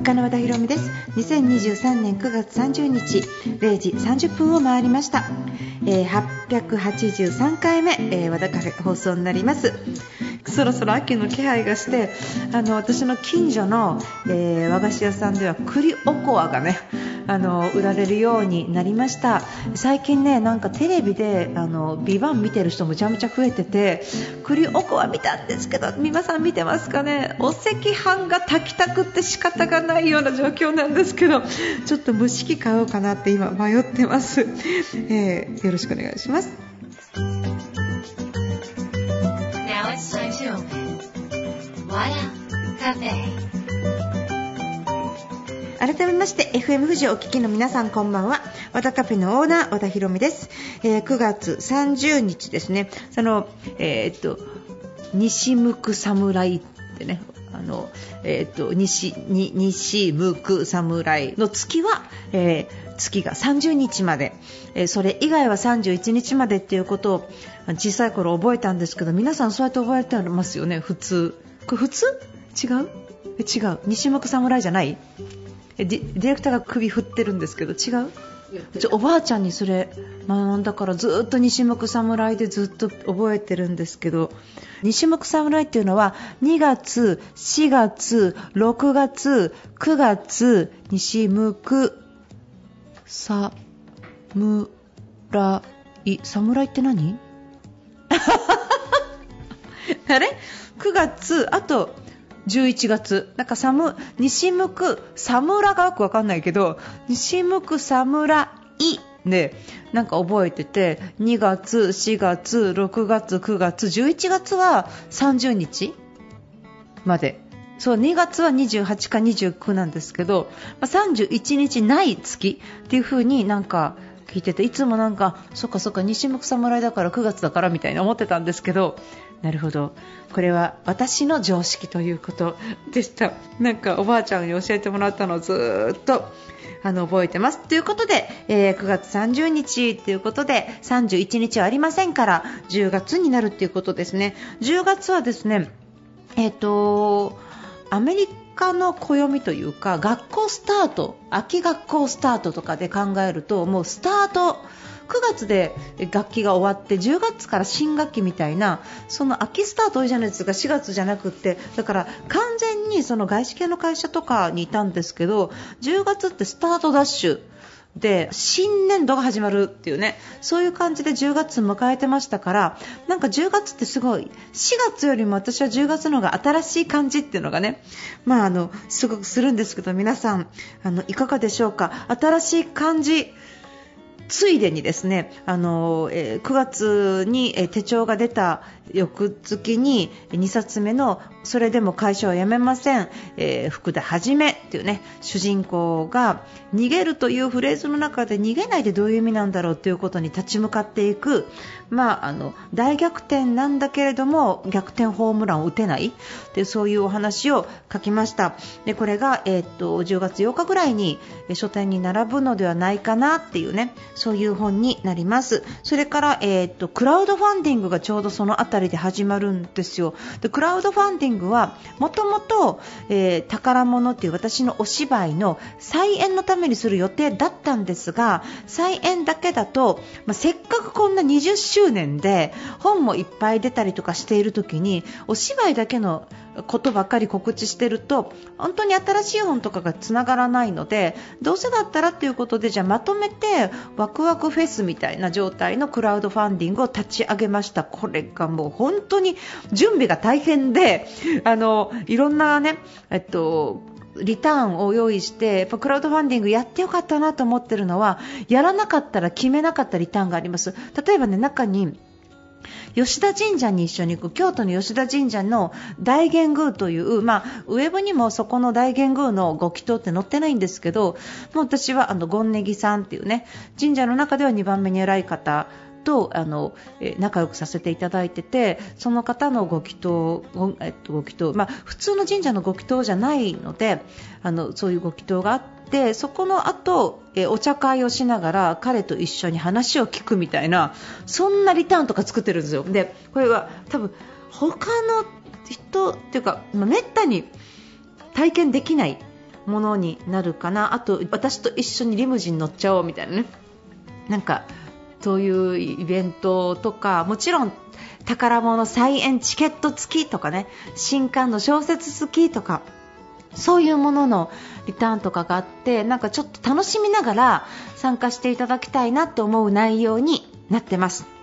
作家の和田博美です。2023年9月30日0時30分を回りました、えー、883回目、えー、和田カフェ放送になります。そろそろ秋の気配がしてあの私の近所の、えー、和菓子屋さんでは栗おこわがねあの売られるようになりました最近ねなんかテレビであのビバン見てる人むちゃむちゃ増えてて栗おこわ見たんですけど皆さん見てますかね？お赤飯が炊きたくって仕方がないような状況なんですけどちょっと蒸し器買おうかなって今迷ってます、えー、よろしくお願いします Now it's time to open. Cafe. 改めまして FM 富士お聞きの皆さんこんばんは。和田カフェのオーナー和田博美です、えー、9月30日ですね。そのえー、っと西向く侍ってねあのえー、っと西に西向く侍の月は、えー、月が30日まで、えー、それ以外は31日までっていうことを小さい頃覚えたんですけど皆さんそうやって覚えてありますよね？普通。これ普通？違う？違う。西向く侍じゃない？ディレクターが首振ってるんですけど違う？おばあちゃんにそれ学んだからずっと西向侍でずっと覚えてるんですけど西向侍っていうのは2月、4月、6月、9月西向さむらい侍って何？あれ？9月あと11月。なんか寒西向く侍がよくわかんないけど西向く侍でなんか覚えてて2月、4月、6月、9月、11月は30日まで。そう2月は28か29なんですけど、まあ、31日ない月っていう風になんか聞いてていつもなんかそっかそっか西向侍だから9月だからみたいに思ってたんですけどなるほど。これは私の常識ということでした。なんかおばあちゃんに教えてもらったのをずっとあの覚えてます。ということで、えー、9月30日ということで31日はありませんから10月になるということですね。10月はですねえっ、ー、とアメリカの暦というか学校スタート秋学校スタートとかで考えるともうスタート9月で学期が終わって10月から新学期みたいなその秋スタート多いじゃないですか4月じゃなくって。だから完全にその外資系の会社とかにいたんですけど10月ってスタートダッシュで新年度が始まるっていうね。そういう感じで10月迎えてましたからなんか10月ってすごい4月よりも私は10月の方が新しい感じっていうのがねまああのすごくするんですけど皆さんあのいかがでしょうか？新しい感じ。ついでにですねあの、えー、9月に、え、手帳が出た翌月に2冊目の「それでも会社を辞めません、えー、福田はじめ」っていうね主人公が逃げるというフレーズの中で逃げないでどういう意味なんだろうということに立ち向かっていく、まあ、あの大逆転なんだけれども逆転ホームランを打てない。でそういうお話を書きました。でこれが、えー、っと10月8日ぐらいに書店に並ぶのではないかなっていうねそういう本になります。それから、えー、っとクラウドファンディングがちょうどその辺りで始まるんですよでクラウドファンディングはもともと宝物っていう私のお芝居の再演のためにする予定だったんですが再演だけだと、まあ、せっかくこんな20周年で本もいっぱい出たりとかしている時にお芝居だけのことばっかり告知してると本当に新しい本とかがつながらないのでどうせだったらということでじゃあまとめてワクワクフェスみたいな状態のクラウドファンディングを立ち上げました。これがもう本当に準備が大変であのいろんなね、えっとリターンを用意してやっぱクラウドファンディングやってよかったなと思ってるのはやらなかったら決めなかったリターンがあります。例えばね中に吉田神社に一緒に行く京都の吉田神社の大元宮という、まあ、ウェブにもそこの大元宮のご祈祷って載ってないんですけどもう私はあの権ネギさんっていうね神社の中では2番目に偉い方とあの、え仲良くさせていただいててその方のご祈祷ご,、えっと、ご祈祷、まあ、普通の神社のご祈祷じゃないのであのそういうご祈祷があってそこの後、えお茶会をしながら彼と一緒に話を聞くみたいなそんなリターンとか作ってるんですよ。でこれは多分他の人っていうか、まあ、めったに体験できないものになるかなあと私と一緒にリムジン乗っちゃおうみたいなねなんかそういうイベントとかもちろん宝物再演チケット付きとかね新刊の小説付きとかそういうもののリターンとかがあってなんかちょっと楽しみながら参加していただきたいなと思う内容になってます。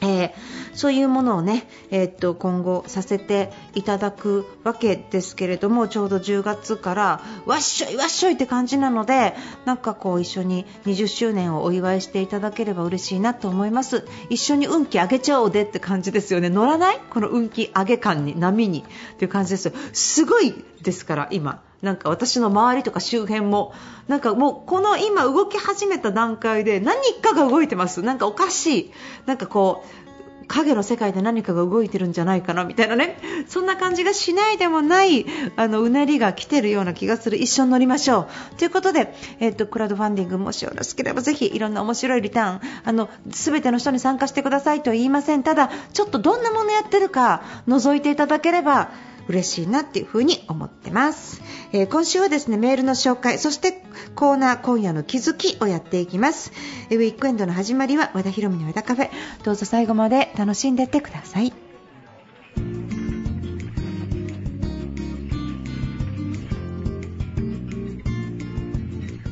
えー、そういうものをね、えー、っと今後させていただくわけですけれどもちょうど10月からわっしょいわっしょいって感じなのでなんかこう一緒に20周年をお祝いしていただければ嬉しいなと思います。一緒に運気上げちゃおうでって感じですよね。乗らない？この運気上げ感に波にっていう感じですよ。すごいですから今。なんか私の周りとか周辺もなんかもうこの今動き始めた段階で何かが動いてます。なんかおかしい。なんかこう影の世界で何かが動いてるんじゃないかな。みたいなね。そんな感じがしないでもないあのうねりが来てるような気がする。一緒に乗りましょう。ということで、えっと、クラウドファンディングもしよろしければぜひいろんな面白いリターンあの全ての人に参加してくださいとは言いません。ただちょっとどんなものやってるか覗いていただければ嬉しいなっていう風に思ってます、えー、今週はですねメールの紹介そしてコーナー今夜の気づきをやっていきます。ウィークエンドの始まりは和田博美の和田カフェ。どうぞ最後まで楽しんでってください。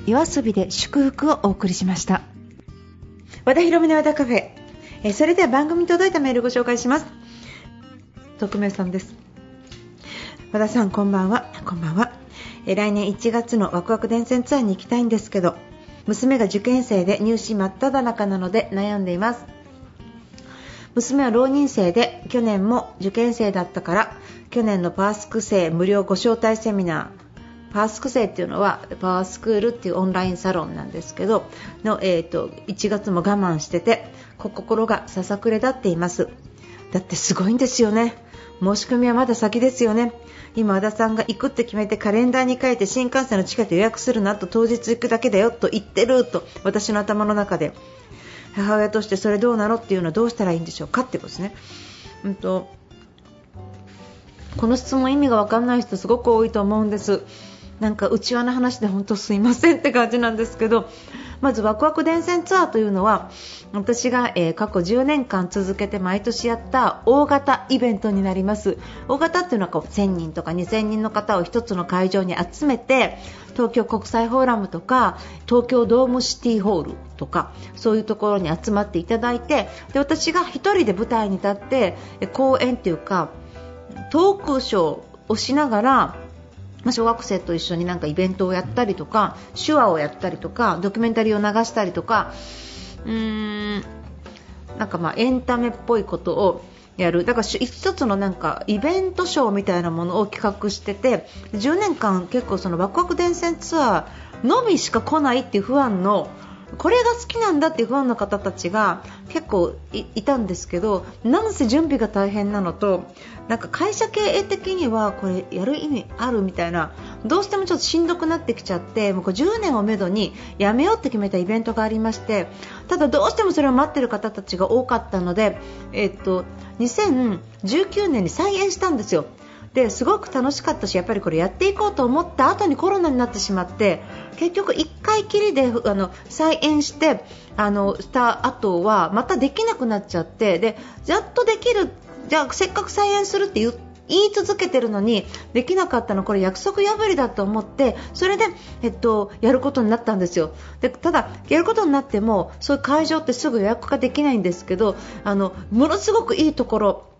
夜遊びで祝福をお送りしました。和田博美の和田カフェ。えそれでは番組に届いたメールをご紹介します。匿名さんです和田さんこんばんは。こんばんは。来年1月のワクワク電線ツアーに行きたいんですけど娘が受験生で入試真っ只中なので悩んでいます。娘は浪人生で去年も受験生だったから去年のパースク生無料ご招待セミナーパースク生っていうのはパワースクールっていうオンラインサロンなんですけどの、えー、と1月も我慢してて心がささくれ立っています。だってすごいんですよね。申し込みはまだ先ですよね今、和田さんが行くって決めてカレンダーに書いて新幹線のチケット予約するなと当日行くだけだよと言ってると私の頭の中で母親としてそれどうなのっていうのはどうしたらいいんでしょうかってことですね。うんとこの質問意味が分かんない人すごく多いと思うんです。なんか内輪の話で本当すいませんって感じなんですけどまずワクワク電線ツアーというのは私が、えー、過去10年間続けて毎年やった大型イベントになります。大型っていうのはこう1000人とか2000人の方を1つの会場に集めて東京国際フォーラムとか東京ドームシティホールとかそういうところに集まっていただいてで私が1人で舞台に立って講演というかトークショーをしながらまあ、小学生と一緒になんかイベントをやったりとか手話をやったりとかドキュメンタリーを流したりとかうーんなんかまあエンタメっぽいことをやる。だから一つのなんかイベントショーみたいなものを企画してて10年間結構そのワクワク電線ツアーのみしか来ないっていう不安のこれが好きなんだっていうファンの方たちが結構いたんですけどなんせ準備が大変なのとなんか会社経営的にはこれやる意味あるみたいなどうしてもちょっとしんどくなってきちゃってもう10年をめどにやめようって決めたイベントがありましてただどうしてもそれを待っている方たちが多かったので、えっと2019年に再演したんですよ。ですごく楽しかったしやっぱりこれやっていこうと思った後にコロナになってしまって結局1回きりであの再演してあのした後はまたできなくなっちゃってでやっとできるじゃあせっかく再演するって言言い続けてるのにできなかったのこれ約束破りだと思ってそれで、えっと、やることになったんですよ。でただ、やることになってもそういう会場ってすぐ予約ができないんですけどあのものすごくいいところ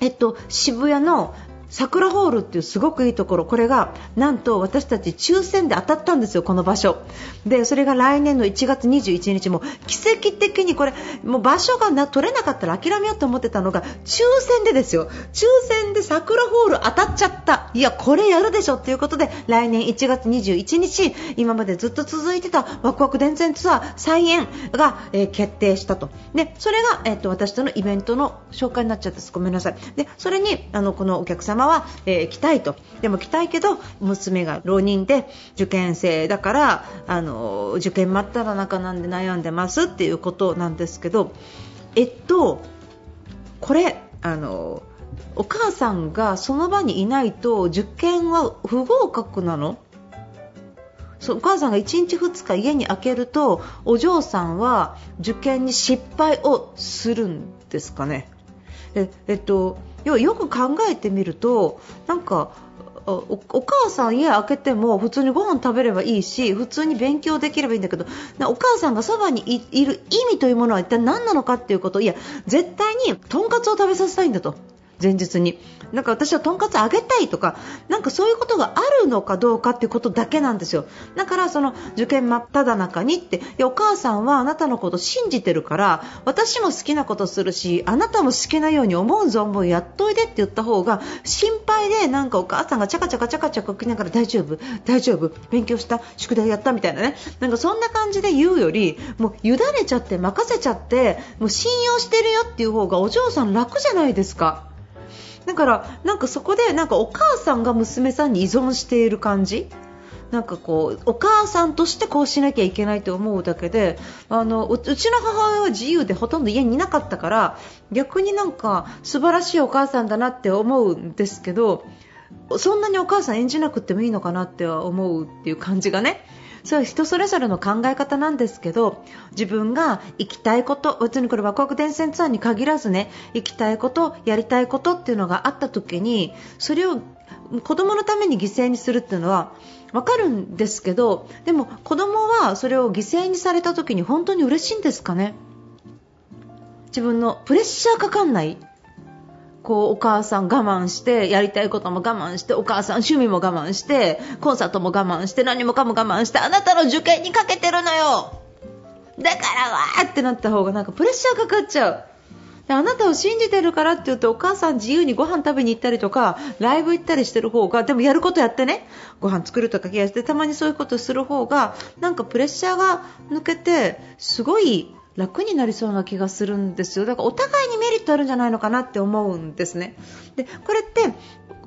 えっと、渋谷の桜ホールっていうすごくいいところ。これがなんと私たち抽選で当たったんですよ、この場所。でそれが来年の1月21日も奇跡的にこれもう場所がな取れなかったら諦めようと思ってたのが抽選でですよ。抽選で桜ホール当たっちゃった。いやこれやるでしょということで来年1月21日今までずっと続いてたワクワク電線ツアー再演が、えー、決定したと。でそれが、えーと、私とのイベントの紹介になっちゃったごめんなさい。でそれにあのこのお客様は、えー、来たいとでも来たいけど娘が浪人で受験生だからあの受験真っ只中なんで悩んでますっていうことなんですけどえっとこれあのお母さんがその場にいないと受験は不合格なの？そうお母さんが1日2日家に開けるとお嬢さんは受験に失敗をするんですかね。ええっと、要はよく考えてみるとなんかお母さん家開けても普通にご飯食べればいいし普通に勉強できればいいんだけどお母さんがそばにいる意味というものは一体何なのかっていうこといや絶対にとんかつを食べさせたいんだと。前日に。なんか私はとんかつあげたいとかなんかそういうことがあるのかどうかっていうことだけなんですよ。だからその受験真っ只中にっていやお母さんはあなたのこと信じてるから私も好きなことするしあなたも好きなように思う存分やっといでって言った方が心配でなんかお母さんがチャカチャカチャカチャカ聞きながら大丈夫大丈夫勉強した宿題やったみたいなね。なんかそんな感じで言うよりもう委ねちゃって任せちゃってもう信用してるよっていう方がお嬢さん楽じゃないですか。だからなんかそこでなんかお母さんが娘さんに依存している感じ？なんかこうお母さんとしてこうしなきゃいけないと思うだけであのうちの母親は自由でほとんど家にいなかったから逆になんか素晴らしいお母さんだなって思うんですけどそんなにお母さん演じなくてもいいのかなって思うっていう感じがねそれは人それぞれの考え方なんですけど自分が行きたいこと別にこれワクワク電線ツアーに限らずね行きたいことやりたいことっていうのがあった時にそれを子供のために犠牲にするっていうのはわかるんですけどでも子供はそれを犠牲にされた時に本当に嬉しいんですかね？自分のプレッシャーかかんないこうお母さん我慢してやりたいことも我慢してお母さん趣味も我慢してコンサートも我慢して何もかも我慢してあなたの受験にかけてるのよ。だからわーってなった方がなんかプレッシャーかかっちゃう。であなたを信じてるからって言ってお母さん自由にご飯食べに行ったりとかライブ行ったりしてる方がでもやることやってね。ご飯作るとか気がしてたまにそういうことする方がなんかプレッシャーが抜けてすごい楽になりそうな気がするんですよ。だからお互いにメリットあるんじゃないのかなって思うんですね。でこれって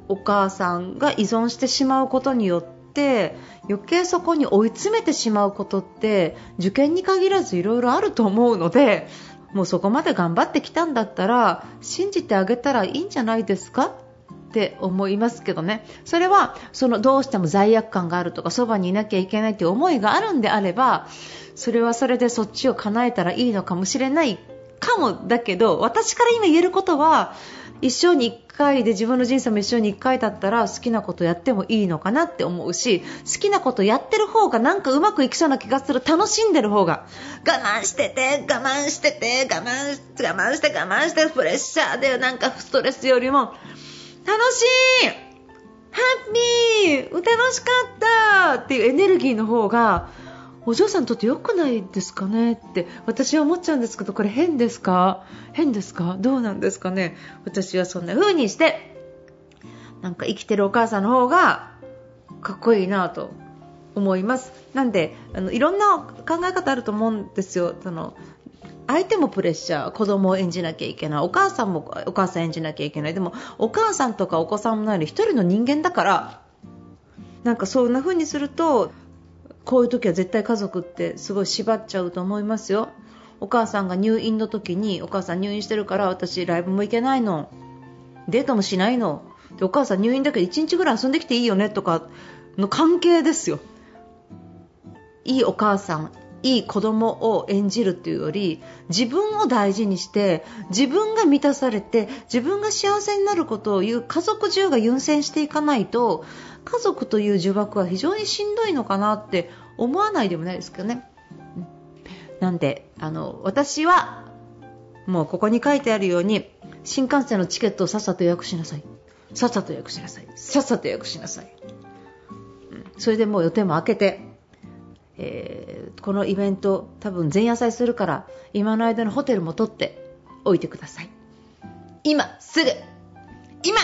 お母さんが依存してしまうことによって余計そこに追い詰めてしまうことって受験に限らずいろいろあると思うのでもうそこまで頑張ってきたんだったら信じてあげたらいいんじゃないですか？って思いますけどね。それはそのどうしても罪悪感があるとかそばにいなきゃいけないという思いがあるんであればそれはそれでそっちを叶えたらいいのかもしれないかもだけど私から今言えることは一生に1回で自分の人生も一生に1回だったら好きなことやってもいいのかなって思うし好きなことやってる方がなんかうまくいきそうな気がする。楽しんでる方が。我慢してて我慢してて我慢して我慢して我慢してプレッシャーでなんかストレスよりも楽しい。ハッピー。楽しかったっていうエネルギーの方がお嬢さんにとって良くないですかね？って私は思っちゃうんですけどこれ変ですか？変ですか？どうなんですかね？私はそんな風にしてなんか生きてるお母さんの方がかっこいいなと思います。なんであのいろんな考え方あると思うんですよ。その相手もプレッシャー子供を演じなきゃいけない。お母さんもお母さん演じなきゃいけない。でもお母さんとかお子さんもないの1人の人間だからなんかそんな風にするとこういう時は絶対家族ってすごい縛っちゃうと思いますよ。お母さんが入院の時にお母さん入院してるから私ライブも行けないの。デートもしないの。でお母さん入院だけど1日ぐらい遊んできていいよねとかの関係ですよ。いいお母さん。いい子供を演じるっていうより自分を大事にして自分が満たされて自分が幸せになることを言う家族中が優先していかないと家族という呪縛は非常にしんどいのかなって思わないでもないですけどね。なんであの私はもうここに書いてあるように新幹線のチケットをさっさと予約しなさい。さっさと予約しなさい。さっさと予約しなさい、うん、それでもう予定も空けて、えー、このイベント多分前夜祭するから今の間のホテルも取っておいてください。今すぐ今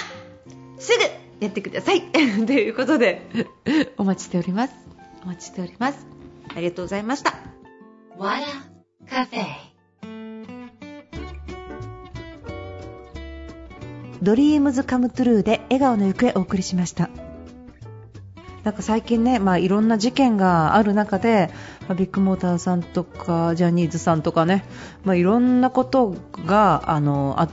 すぐやってください。ということで お待ちしております。お待ちしております。ありがとうございました。わらカフェドリームズカムトゥルーで笑顔の行方をお送りしましたなんか最近ね、まあ、いろんな事件がある中で、まあ、ビッグモーターさんとかジャニーズさんとかね、まあ、いろんなことがあのあっ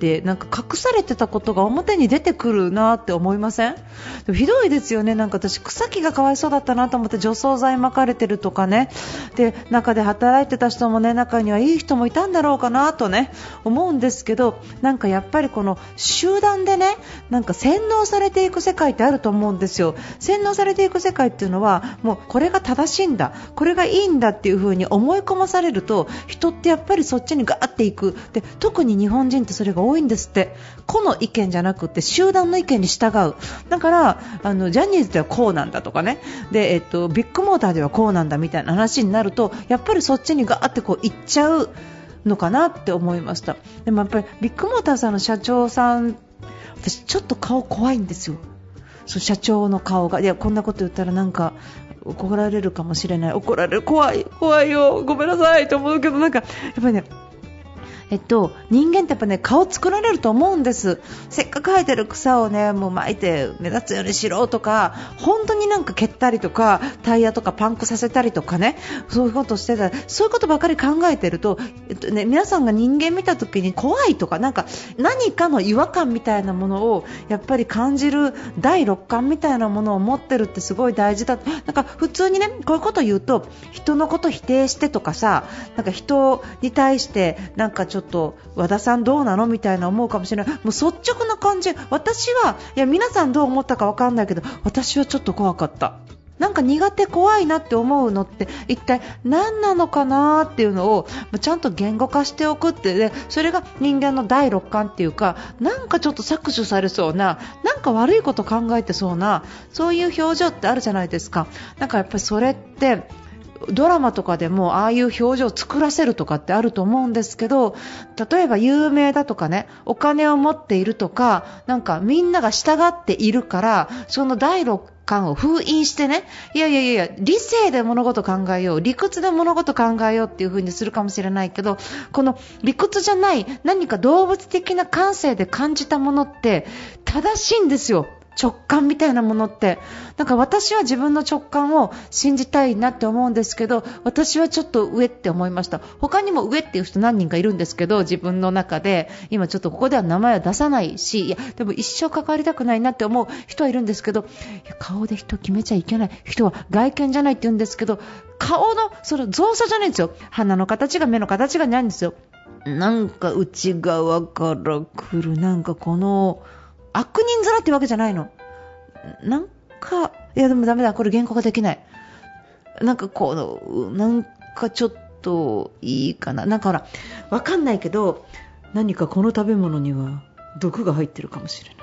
ってなんか隠されてたことが表に出てくるなって思いません？でもひどいですよね、なんか私草木がかわいそうだったなと思って除草剤撒かれてるとかね。で中で働いてた人もね中にはいい人もいたんだろうかなとね思うんですけどなんかやっぱりこの集団でねなんか洗脳されていく世界ってあると思うんですよ。洗脳されていく世界っていうのはもうこれが正しいんだ。これがいいんだっていう風に思い込まされると人ってやっぱりそっちにガーっていく。で特に日本人ってそれが多いんですって。個の意見じゃなくて集団の意見に従う。だからあのジャニーズではこうなんだとかね。で、えっと、ビッグモーターではこうなんだみたいな話になるとやっぱりそっちにガーってこう行っちゃうのかなって思いました。でもやっぱりビッグモーターさんの社長さん私ちょっと顔怖いんですよ。そう社長の顔が。いやこんなこと言ったらなんか怒られるかもしれない。怒られる。怖い怖いよ。ごめんなさいと思うけどなんかやっぱりねえっと、人間ってやっぱね顔作られると思うんです。せっかく生えてる草をねもう巻いて目立つようにしろとか本当になんか蹴ったりとかタイヤとかパンクさせたりとかねそういうことしてた。らそういうことばかり考えてると、えっとね、皆さんが人間見た時に怖いとかなんか何かの違和感みたいなものをやっぱり感じる第六感みたいなものを持ってるってすごい大事だ。なんか普通にねこういうこと言うと人のこと否定してとかさなんか人に対してなんかちょっとょっと和田さんどうなのみたいな思うかもしれない。もう率直な感じ。私はいや皆さんどう思ったか分かんないけど私はちょっと怖かった。なんか苦手怖いなって思うのって一体何なのかなっていうのをちゃんと言語化しておくってでそれが人間の第六感っていうかなんかちょっと搾取されそうななんか悪いこと考えてそうなそういう表情ってあるじゃないですか。なんかやっぱりそれってドラマとかでもああいう表情を作らせるとかってあると思うんですけど例えば有名だとかねお金を持っているとかなんかみんなが従っているからその第六感を封印してねいやいやいや理性で物事考えよう理屈で物事考えようっていう風にするかもしれないけどこの理屈じゃない何か動物的な感性で感じたものって正しいんですよ。直感みたいなものってなんか私は自分の直感を信じたいなって思うんですけど私はちょっと上って思いました。他にも上っていう人何人かいるんですけど自分の中で今ちょっとここでは名前は出さないしいやでも一生関わりたくないなって思う人はいるんですけど顔で人決めちゃいけない。人は外見じゃないって言うんですけど顔のその造作じゃないんですよ。鼻の形が目の形がないんですよ。なんか内側から来るなんかこの悪人面ってわけじゃないの。なんか、いやでもダメだ、これ原稿ができない。なんかこう、なんかちょっといいかな。なんかほら、わかんないけど、何かこの食べ物には毒が入ってるかもしれない。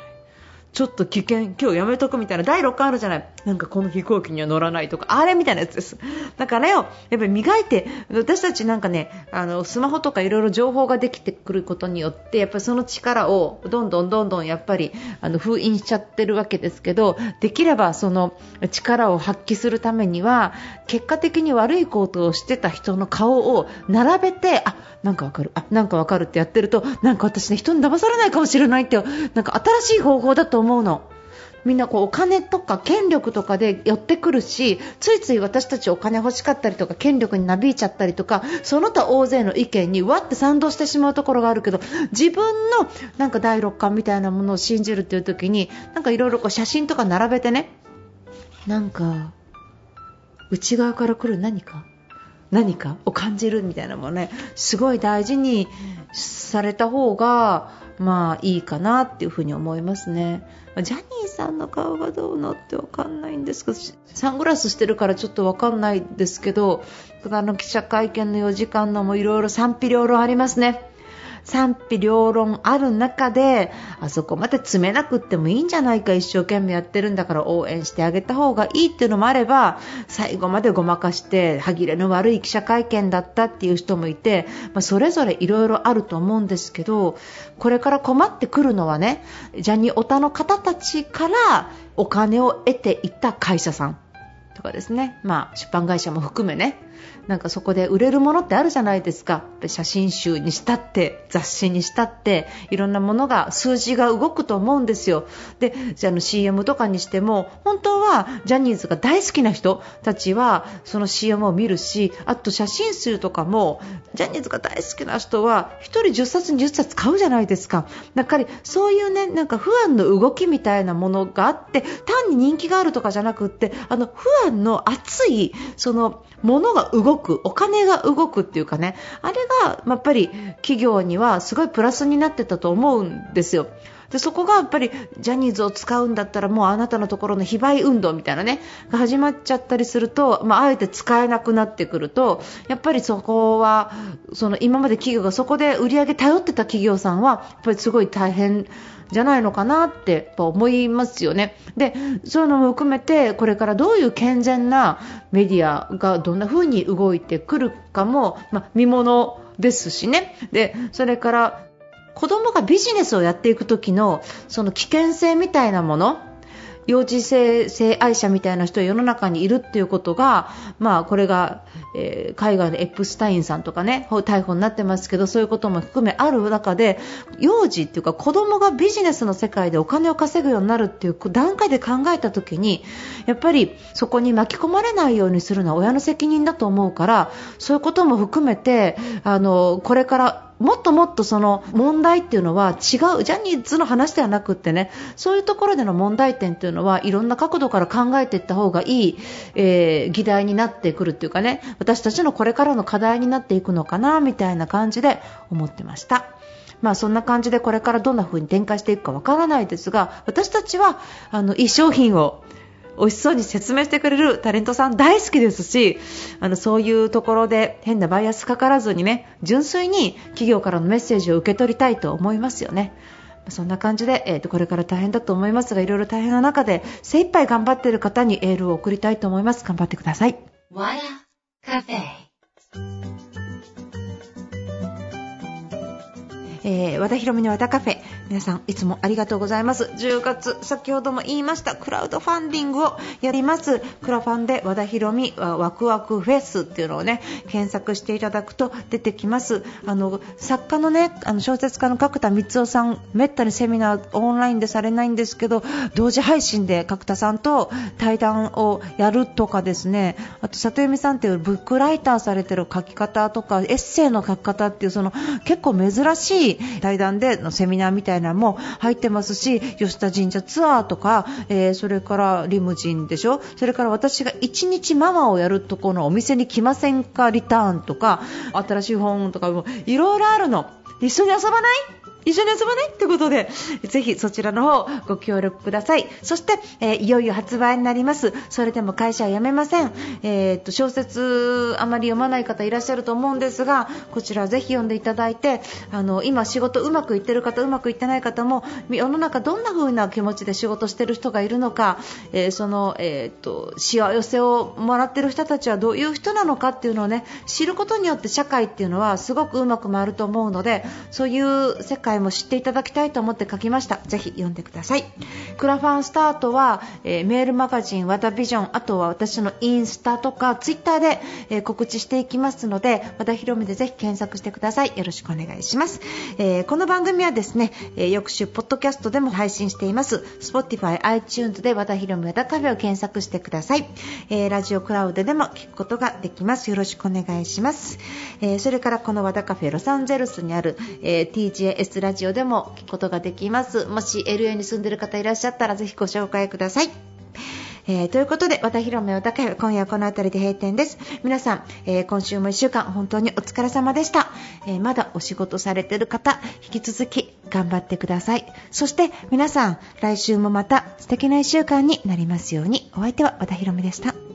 ちょっと危険、今日やめとくみたいな、第6巻あるじゃない。なんかこの飛行機には乗らないとか、あれみたいなやつです。だからよ、やっぱり磨いて、私たちなんかね、あの、スマホとかいろいろ情報ができてくることによって、やっぱりその力をどんどんどんどんやっぱり、あの、封印しちゃってるわけですけど、できればその力を発揮するためには、結果的に悪いことをしてた人の顔を並べて、あ、なんかわかる、あ、なんかわかるってやってると、なんか私ね、人に騙されないかもしれないって、なんか新しい方法だと思う思うの。みんなこうお金とか権力とかで寄ってくるしついつい私たちお金欲しかったりとか権力になびいちゃったりとかその他大勢の意見にわって賛同してしまうところがあるけど自分のなんか第六感みたいなものを信じるっていう時になんかいろいろ写真とか並べてね。なんか内側から来る何か？何かを感じるみたいなものね。すごい大事にされた方がまあいいかなっていうふに思いますね。ジャニーさんの顔がどうのってわかんないんですけど、サングラスしてるからちょっとわかんないですけど、あの記者会見の4時間のもいろいろ賛否両論ありますね。賛否両論ある中であそこまで詰めなくってもいいんじゃないか一生懸命やってるんだから応援してあげた方がいいっていうのもあれば最後までごまかして歯切れの悪い記者会見だったっていう人もいて、まあ、それぞれいろいろあると思うんですけどこれから困ってくるのはねジャニオタの方たちからお金を得ていた会社さんとかですね、まあ、出版会社も含めね。なんかそこで売れるものってあるじゃないですか。写真集にしたって雑誌にしたっていろんなものが数字が動くと思うんですよ。でじゃあの CM とかにしても本当はジャニーズが大好きな人たちはその CM を見るしあと写真集とかもジャニーズが大好きな人は1人10冊20冊買うじゃないですか。だからそういうねなんか不安の動きみたいなものがあって単に人気があるとかじゃなくってあの不安の熱いその物が動く、お金が動くっていうかね、あれがやっぱり企業にはすごいプラスになってたと思うんですよ。でそこがやっぱりジャニーズを使うんだったらもうあなたのところの非売運動みたいなねが始まっちゃったりすると、まあ、あえて使えなくなってくるとやっぱりそこはその今まで企業がそこで売り上げ頼ってた企業さんはやっぱりすごい大変じゃないのかなって思いますよね。で、そういうのも含めて、これからどういう健全なメディアがどんな風に動いてくるかも、まあ、見ものですしね。で、それから子供がビジネスをやっていく時のその危険性みたいなもの幼児性性愛者みたいな人が世の中にいるっていうことが、まあ、これが、えー、海外でエップスタインさんとかね逮捕になってますけどそういうことも含めある中で幼児っていうか子供がビジネスの世界でお金を稼ぐようになるっていう段階で考えた時にやっぱりそこに巻き込まれないようにするのは親の責任だと思うからそういうことも含めてあのこれからもっともっとその問題っていうのは違うジャニーズの話ではなくってねそういうところでの問題点っていうのはいろんな角度から考えていった方がいい、えー、議題になってくるっていうかね私たちのこれからの課題になっていくのかなみたいな感じで思ってました。まあそんな感じでこれからどんな風に展開していくかわからないですが私たちはあのいい商品を美味しそうに説明してくれるタレントさん大好きですしあのそういうところで変なバイアスかからずにね純粋に企業からのメッセージを受け取りたいと思いますよね。そんな感じで、えー、とこれから大変だと思いますがいろいろ大変な中で精一杯頑張っている方にエールを送りたいと思います。頑張ってください。えー、和田博美の和田カフェ。皆さんいつもありがとうございます。10月先ほども言いましたクラウドファンディングをやります。クラファンで和田博美ワクワクフェスっていうのをね検索していただくと出てきます。あの作家のねあの小説家の角田光夫さんめったにセミナーオンラインでされないんですけど同時配信で角田さんと対談をやるとかですね。あと里由美さんっていうブックライターされてる書き方とかエッセイの書き方っていうその結構珍しい対談でのセミナーみたいなのも入ってますし吉田神社ツアーとか、えー、それからリムジンでしょ？それから私が1日ママをやるとこのお店に来ませんか？リターンとか新しい本とかもいろいろあるの。一緒に遊ばない？一緒に遊ばないってことで、ぜひそちらの方ご協力ください。そして、えー、いよいよ発売になります。それでも会社は辞めません。えー、っと、小説あまり読まない方いらっしゃると思うんですが、こちらぜひ読んでいただいて、あの、今仕事うまくいってる方、うまくいってない方も、世の中どんな風な気持ちで仕事してる人がいるのか、えー、その、えっと、幸せをもらってる人たちはどういう人なのかっていうのをね、知ることによって社会っていうのはすごくうまく回ると思うので、そういう世界も知っていただきたいと思って書きました。ぜひ読んでください。クラファンスタートは、えー、メールマガジン和田ビジョンあとは私のインスタとかツイッターで、えー、告知していきますので和田博美でぜひ検索してください。よろしくお願いします、えー、この番組はですね、え翌週ポッドキャストでも配信しています。Spotify、iTunes で和田博美和田カフェを検索してください、えラジオクラウドでも聞くことができます。よろしくお願いします、えそれからこの和田カフェロサンゼルスにある、え TGS ラジオでも聞くことができますもし LA に住んでる方いらっしゃったらぜひご紹介くださいえー、ということで、和田広めお高今夜はこの辺りで閉店です。皆さん、えー、今週も1週間本当にお疲れ様でした。えー、まだお仕事されてる方、引き続き頑張ってください。そして皆さん、来週もまた素敵な1週間になりますように、お相手は和田広めでした。